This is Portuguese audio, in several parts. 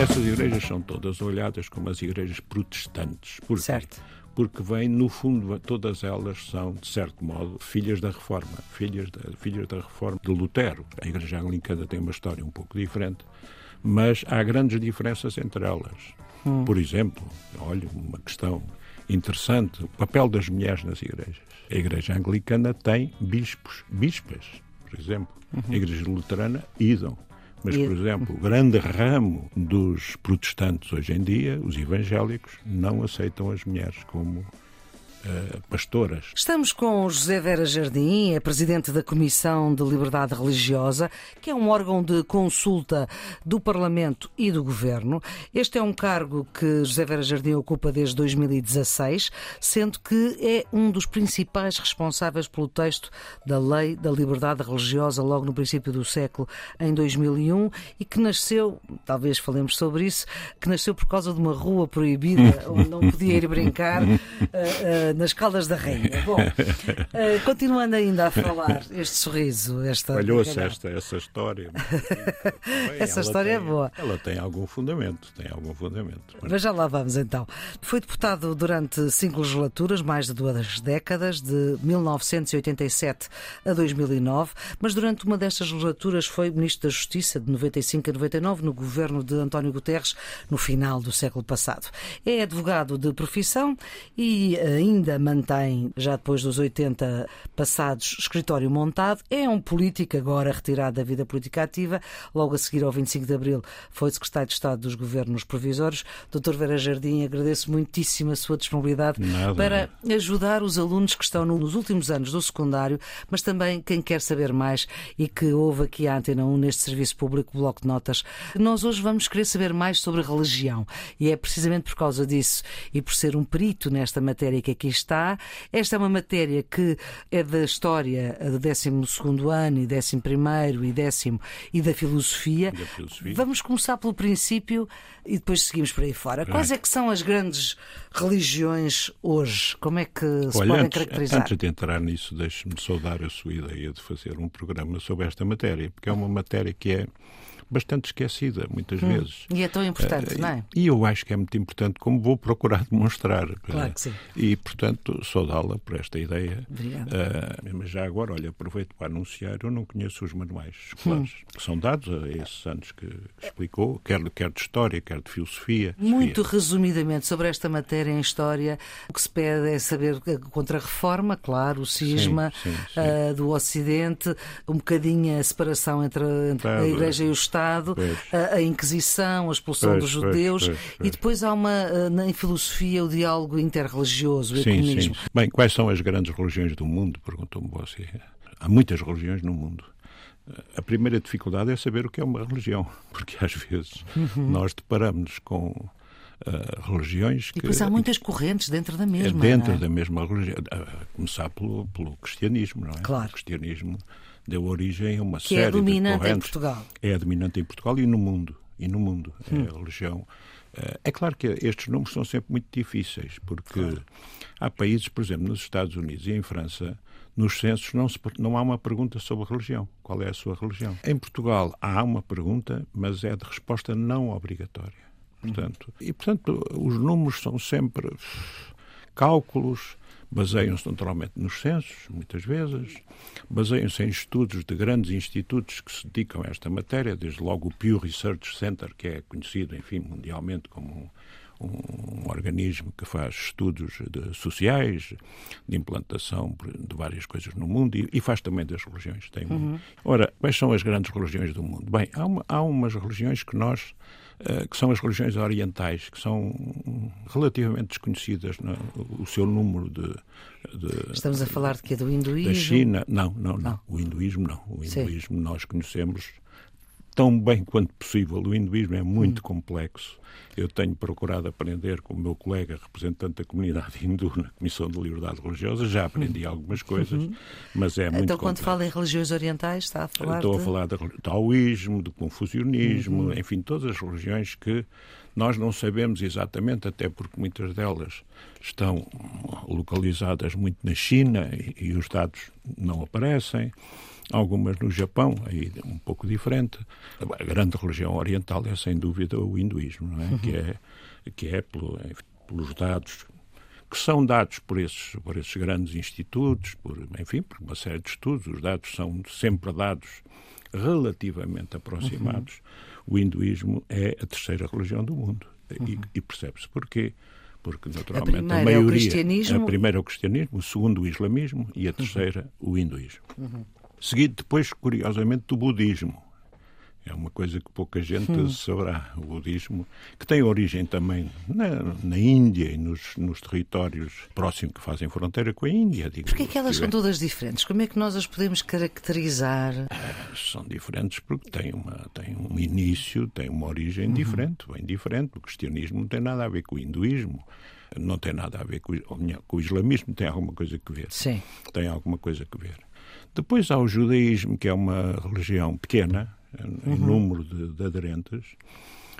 Essas igrejas são todas olhadas como as igrejas protestantes. Por certo. Porque vêm, no fundo, todas elas são, de certo modo, filhas da Reforma, filhas da, filhas da Reforma de Lutero. A Igreja Anglicana tem uma história um pouco diferente, mas há grandes diferenças entre elas. Hum. Por exemplo, olha, uma questão interessante, o papel das mulheres nas igrejas. A Igreja Anglicana tem bispos, bispas, por exemplo. Uhum. A Igreja Luterana, idam. Mas, por exemplo, o grande ramo dos protestantes hoje em dia, os evangélicos, não aceitam as mulheres como pastoras. Estamos com José Vera Jardim, é presidente da Comissão de Liberdade Religiosa, que é um órgão de consulta do Parlamento e do Governo. Este é um cargo que José Vera Jardim ocupa desde 2016, sendo que é um dos principais responsáveis pelo texto da Lei da Liberdade Religiosa logo no princípio do século, em 2001, e que nasceu, talvez falemos sobre isso, que nasceu por causa de uma rua proibida onde não podia ir brincar. Uh, uh, nas Caldas da Rainha. Bom, uh, continuando ainda a falar, este sorriso, esta. Falhou-se esta, essa história. Bem, essa história é tem, é boa. Ela tem algum fundamento, tem algum fundamento. Mas já lá vamos então. Foi deputado durante cinco legislaturas, mais de duas décadas, de 1987 a 2009, mas durante uma destas legislaturas foi Ministro da Justiça, de 95 a 99, no governo de António Guterres, no final do século passado. É advogado de profissão e ainda ainda mantém, já depois dos 80 passados, escritório montado. É um político agora retirado da vida política ativa. Logo a seguir ao 25 de Abril foi secretário de Estado dos Governos Provisórios. Doutor Vera Jardim, agradeço muitíssimo a sua disponibilidade Nada. para ajudar os alunos que estão nos últimos anos do secundário, mas também quem quer saber mais e que ouve aqui a Antena 1 neste serviço público Bloco de Notas. Nós hoje vamos querer saber mais sobre religião e é precisamente por causa disso e por ser um perito nesta matéria que aqui está. Esta é uma matéria que é da história do 12 ano e 11 e décimo e da filosofia. Da filosofia. Vamos começar pelo princípio e depois seguimos por aí fora. Quais é que são as grandes religiões hoje? Como é que se Olha, podem antes, caracterizar? Antes de entrar nisso, deixe-me saudar a sua ideia de fazer um programa sobre esta matéria, porque é uma matéria que é bastante esquecida, muitas hum. vezes. E é tão importante, uh, não é? E eu acho que é muito importante, como vou procurar demonstrar. Claro que sim. E, portanto, saudá-la por esta ideia. Obrigada. Uh, mas já agora, olha, aproveito para anunciar, eu não conheço os manuais escolares hum. que são dados a esses anos que explicou, quer, quer de História, quer de Filosofia. Muito Sofia. resumidamente sobre esta matéria em História, o que se pede é saber contra a reforma, claro, o cisma sim, sim, sim. Uh, do Ocidente, um bocadinho a separação entre, entre a Igreja e o Estado Estado, a, a, Inquisição, a expulsão pois, dos judeus, pois, pois, e depois há uma, eh, em filosofia, o diálogo interreligioso, o sim, ecumenismo. Sim. Bem, quais são as grandes religiões do mundo? Perguntou-me você. Há muitas religiões no mundo. A primeira dificuldade é saber o que é uma religião, porque às vezes uhum. nós deparamos com Uh, religiões. E depois há muitas correntes dentro da mesma. Dentro é? da mesma religião. A começar pelo, pelo cristianismo, não é? Claro. O cristianismo deu origem a uma que série é dominante de correntes. em Portugal. É a dominante em Portugal e no mundo. E no mundo. Hum. É a religião. Eh, é claro que estes números são sempre muito difíceis, porque claro. há países, por exemplo, nos Estados Unidos e em França, nos censos não, se, não há uma pergunta sobre religião. Qual é a sua religião? Em Portugal há uma pergunta, mas é de resposta não obrigatória. Portanto, e, portanto, os números são sempre cálculos baseiam-se naturalmente nos censos, muitas vezes, baseiam-se em estudos de grandes institutos que se dedicam a esta matéria, desde logo o Pew Research Center, que é conhecido, enfim, mundialmente como um, um organismo que faz estudos de, sociais, de implantação de várias coisas no mundo e, e faz também das religiões. Tem uhum. Ora, quais são as grandes religiões do mundo? Bem, há, uma, há umas religiões que nós que são as religiões orientais, que são relativamente desconhecidas, no, o seu número de, de, Estamos a falar de que é do hinduísmo? Da China, não, não, não, não. O hinduísmo não. O hinduísmo Sim. nós conhecemos tão bem quanto possível. O hinduísmo é muito hum. complexo. Eu tenho procurado aprender com o meu colega representante da comunidade hindu na Comissão de Liberdade Religiosa. Já aprendi hum. algumas coisas, uhum. mas é muito Então, quando complexo. fala em religiões orientais, está a falar Estou de... a falar do taoísmo, do confucionismo, uhum. enfim, todas as religiões que nós não sabemos exatamente, até porque muitas delas estão localizadas muito na China e, e os dados não aparecem algumas no Japão, aí um pouco diferente. A grande religião oriental é sem dúvida o hinduísmo, é? Uhum. que é, que é pelo, pelos dados que são dados por esses, por esses grandes institutos, por, enfim, por uma série de estudos, os dados são sempre dados relativamente aproximados. Uhum. O hinduísmo é a terceira religião do mundo. Uhum. E, e percebe-se porquê porque naturalmente a, a maioria, é o cristianismo... a primeira é o cristianismo, o segundo o islamismo e a terceira uhum. o hinduísmo. Uhum seguido depois, curiosamente, do budismo. É uma coisa que pouca gente hum. saberá. O budismo, que tem origem também na, na Índia e nos, nos, territórios próximos que fazem fronteira com a Índia. Porquê é que elas são todas diferentes? Como é que nós as podemos caracterizar? É, são diferentes porque têm, uma, têm um início, têm uma origem uhum. diferente, bem diferente. O cristianismo não tem nada a ver com o hinduísmo não tem nada a ver com, com o islamismo, tem alguma coisa a ver. Sim. Tem alguma coisa a ver. Depois há o judaísmo, que é uma religião pequena, em uhum. número de, de, aderentes,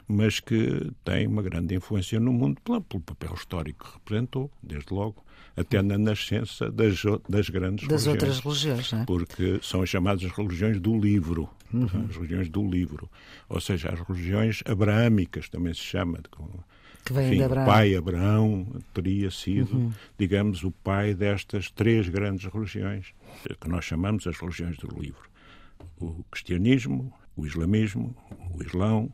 mas que tem uma grande influência no mundo pelo, pelo, papel histórico que representou, desde logo, até na nascença das, das grandes das religiões. outras religiões, não é? Porque são as chamadas religiões do livro. Uhum. As religiões do livro. Ou seja, as religiões abraâmicas também se chama. Que vem de Abraão. O pai Abraão teria sido, uhum. digamos, o pai destas três grandes religiões que nós chamamos as religiões do livro: o cristianismo, o islamismo, o islão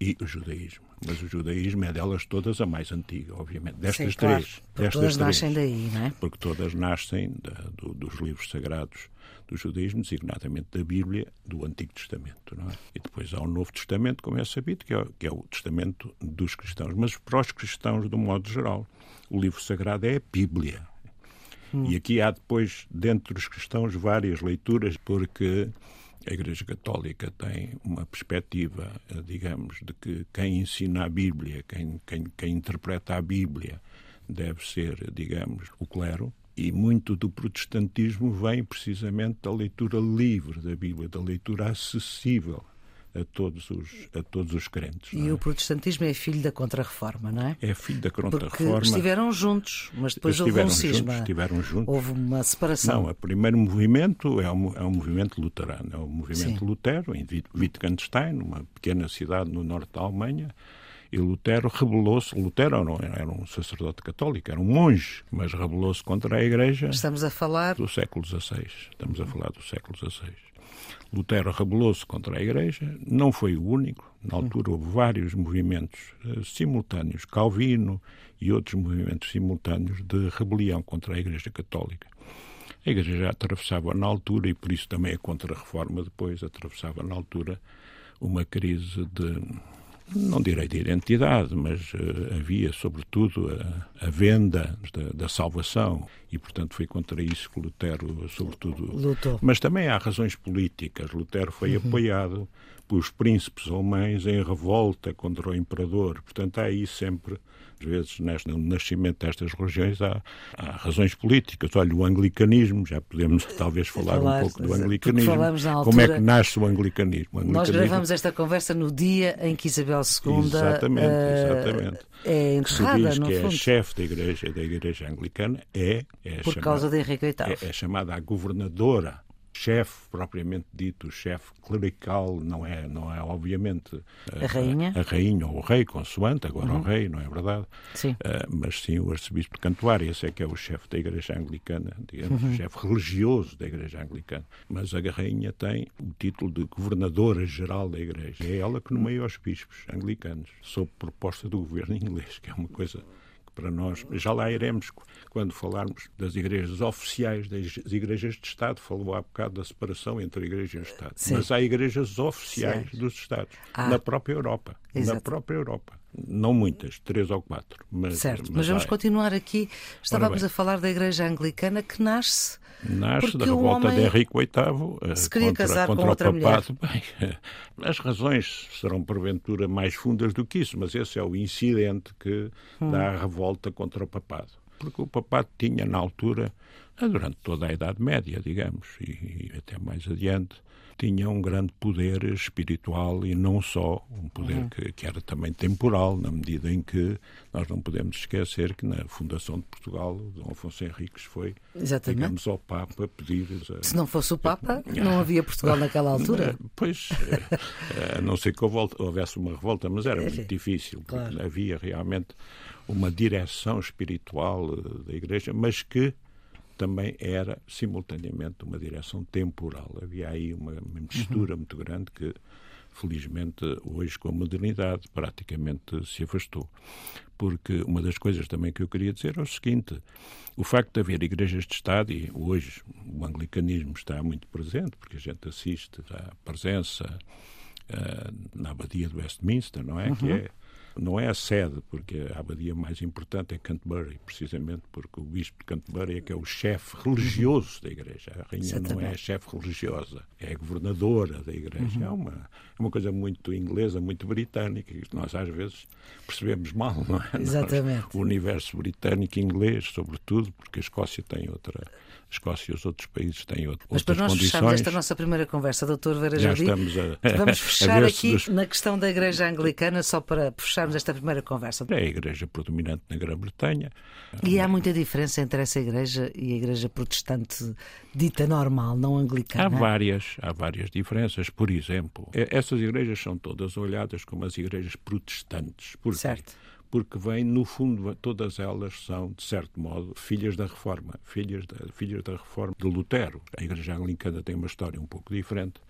e o judaísmo. Mas o judaísmo é delas todas a mais antiga, obviamente. Destas Sim, claro, três. Porque destas todas três, nascem daí, não é? Porque todas nascem da, do, dos livros sagrados do judaísmo, designadamente da Bíblia, do Antigo Testamento. É? E depois há o Novo Testamento, como é sabido, que é, que é o testamento dos cristãos. Mas para os cristãos, de um modo geral, o livro sagrado é a Bíblia. Hum. E aqui há depois, dentro dos cristãos, várias leituras, porque a Igreja Católica tem uma perspectiva, eh, digamos, de que quem ensina a Bíblia, quem, quem, quem interpreta a Bíblia, deve ser, digamos, o clero. E muito do protestantismo vem precisamente da leitura livre da Bíblia, da leitura acessível a todos os, a todos os crentes. E é? o protestantismo é filho da Contra-Reforma, não é? É filho da Contra-Reforma. Porque estiveram juntos, mas depois houve um cisma. Juntos, estiveram juntos. Houve uma separação. Não, o primeiro movimento é um, é um movimento luterano. É o um movimento Sim. Lutero, em Wittgenstein, uma pequena cidade no norte da Alemanha. E Lutero rebelou-se. Lutero não era um sacerdote católico, era um monge, mas rebelou-se contra a Igreja. Estamos a falar do século XVI. Estamos a falar do século XVI. Lutero rebelou-se contra a Igreja, não foi o único. Na altura houve vários movimentos uh, simultâneos, Calvino e outros movimentos simultâneos de rebelião contra a Igreja Católica. A Igreja já atravessava na altura, e por isso também a Contra-Reforma depois atravessava na altura uma crise de não direi de identidade, mas uh, havia, sobretudo, a, a venda da, da, salvação. E, portanto, foi contra isso que Lutero, sobretudo. Lutou. Mas também há razões políticas. Lutero foi uhum. apoiado pelos príncipes alemães em revolta contra o imperador. Portanto, há aí sempre às vezes, neste, no nascimento destas religiões, há, há, razões políticas. Olha, o anglicanismo, já podemos talvez falar, falar um pouco do anglicanismo. Altura, Como é que nasce o anglicanismo? o anglicanismo? Nós gravamos esta conversa no dia em que Isabel II exatamente, uh, exatamente. é enterrada, que se diz no que fundo. é chefe da igreja, da igreja anglicana, é, é Por chamada, causa de Henrique VIII. É, é chamada a governadora chefe propriamente dito, chefe clerical, não é, não é obviamente a, a rainha, a, a, rainha ou o rei, consoante, agora uhum. o rei, não é verdade? Sim. Uh, mas sim o arcebispo de Cantuária, esse é que é o chefe da Igreja Anglicana, digamos, uhum. o chefe religioso da Igreja Anglicana. Mas a rainha tem o título de governadora geral da Igreja. É ela que nomeia os bispos anglicanos, sob proposta do governo inglês, que é uma coisa para nós. Já lá iremos quando falarmos das igrejas oficiais, das igrejas de Estado. Falou há bocado da separação entre igreja e Estado. Sim. Mas há igrejas oficiais Sim. dos Estados, ah. na própria Europa. Exato. Na própria Europa. Não muitas, três ou quatro. Mas, certo, mas, mas vamos há... continuar aqui. Estávamos a falar da igreja anglicana que nasce Nasce Porque da revolta de Henrique VIII se queria contra, casar contra com outra o papado. Bem, as razões serão porventura mais fundas do que isso, mas esse é o incidente que hum. dá a revolta contra o papado. Porque o papado tinha, na altura, durante toda a Idade Média, digamos, e, e até mais adiante, tinha um grande poder espiritual e não só, um poder uhum. que, que, era também temporal, na medida em que nós não podemos esquecer que na fundação de Portugal, Dom Afonso Henriques foi, Exatamente. digamos, ao Papa pedir... A... Se não fosse o Papa, não havia Portugal naquela altura. Pois, a não ser que houvesse uma revolta, mas era muito difícil, porque claro. havia realmente uma direção espiritual eh, da Igreja, mas que também era simultaneamente uma direção temporal. Havia aí uma mistura uhum. muito grande que, felizmente, hoje com a modernidade praticamente se afastou. Porque uma das coisas também que eu queria dizer é o seguinte: o facto de haver igrejas de Estado, e hoje o anglicanismo está muito presente, porque a gente assiste à presença uh, na Abadia de Westminster, não é? Uhum. Que é não é a sede, porque a abadia mais importante é Canterbury, precisamente porque o bispo de Canterbury é que é o chefe religioso da igreja. A rainha Exatamente. não é a chefe religiosa, é a governadora da igreja. Uhum. É, uma, é uma coisa muito inglesa, muito britânica, que nós às vezes percebemos mal, não é? Exatamente. Nós, o universo britânico e inglês, sobretudo, porque a Escócia tem outra Escócia e os outros países têm outro, Mas outras para nós condições. fecharmos esta nossa primeira conversa, doutor Vera Jardim, a, vamos fechar aqui na questão da Igreja Anglicana, só para fecharmos esta primeira conversa. É a Igreja predominante na Grã-Bretanha. E há muita diferença entre essa Igreja e a Igreja protestante dita normal, não anglicana? Há várias, há várias diferenças. Por exemplo, essas igrejas são todas olhadas como as igrejas protestantes. Por certo porque vêm, no fundo, todas elas são, de certo modo, filhas da Reforma, filhas da, filhas da Reforma de Lutero. A Igreja Anglicana tem uma história um pouco diferente,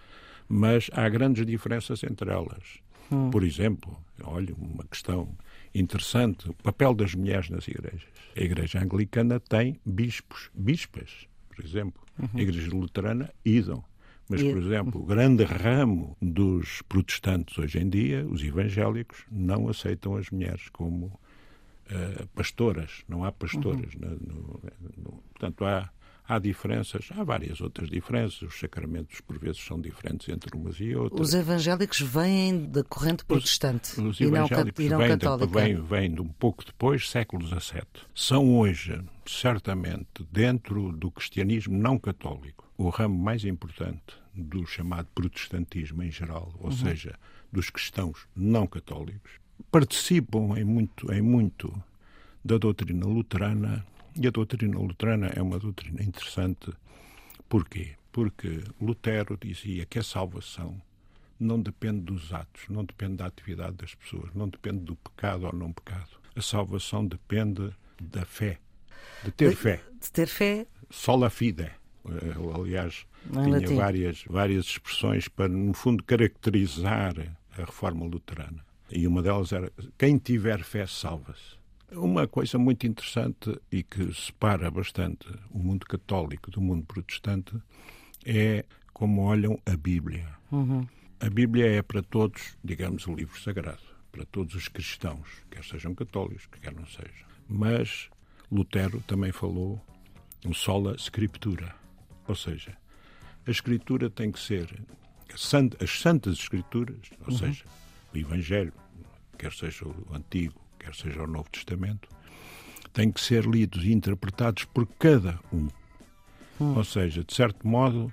mas há grandes diferenças entre elas. Hum. Por exemplo, olha, uma questão interessante, o papel das mulheres nas igrejas. A Igreja Anglicana tem bispos, bispas, por exemplo. Uhum. A Igreja Luterana, idam. Mas, por exemplo, o grande ramo dos protestantes hoje em dia, os evangélicos, não aceitam as mulheres como uh, pastoras. Não há pastoras. Uhum. No, no, portanto, há, há diferenças, há várias outras diferenças. Os sacramentos, por vezes, são diferentes entre umas e outras. Os evangélicos vêm da corrente protestante os, os e não, e não vêm católica. Vêm, vêm de um pouco depois, século XVII. São hoje, certamente, dentro do cristianismo não católico, o ramo mais importante do chamado protestantismo em geral, ou uhum. seja, dos cristãos não católicos, participam em muito, em muito da doutrina luterana, e a doutrina luterana é uma doutrina interessante. Porquê? Porque Lutero dizia que a salvação não depende dos atos, não depende da atividade das pessoas, não depende do pecado ou não pecado. A salvação depende da fé, de ter de, fé. De ter fé. Sola fide. Eh, aliás, em tinha várias, várias expressões para, no fundo, caracterizar a reforma luterana. E uma delas era: quem tiver fé, salva-se. Uma coisa muito interessante e que separa bastante o mundo católico do mundo protestante é como olham a Bíblia. Uhum. A Bíblia é para todos, digamos, o livro sagrado, para todos os cristãos, quer sejam católicos, quer não sejam. Mas Lutero também falou um sola scriptura, ou seja, a escritura tem que ser as santas escrituras, ou uhum. seja, o Evangelho, quer seja o Antigo, quer seja o Novo Testamento, têm que ser lidos e interpretados por cada um. Uhum. Ou seja, de certo modo,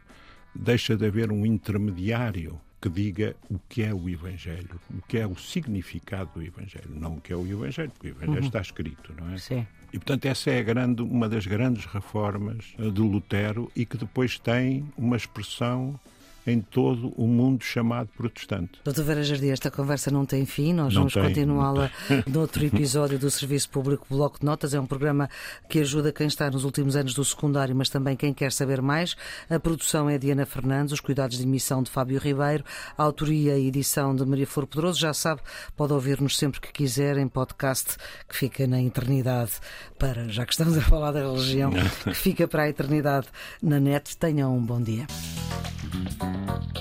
deixa de haver um intermediário que diga o que é o Evangelho, o que é o significado do Evangelho, não o que é o Evangelho, porque o Evangelho uhum. está escrito, não é? Sim. E, portanto, essa é grande, uma das grandes reformas eh, de Lutero e que depois tem uma expressão em todo o mundo chamado protestante. Doutor Vera Jardim, esta conversa não tem fim, nós não vamos continuá-la noutro episódio do Serviço Público Bloco de Notas. É um programa que ajuda quem está nos últimos anos do secundário, mas também quem quer saber mais. A produção é Diana Fernandes, os cuidados de emissão de Fábio Ribeiro, a autoria e edição de Maria Flor Pedroso. Já sabe, pode ouvir-nos sempre que quiser em podcast que fica na eternidade para, já que estamos a falar da religião, que fica para a eternidade na net. Tenham um bom dia. You.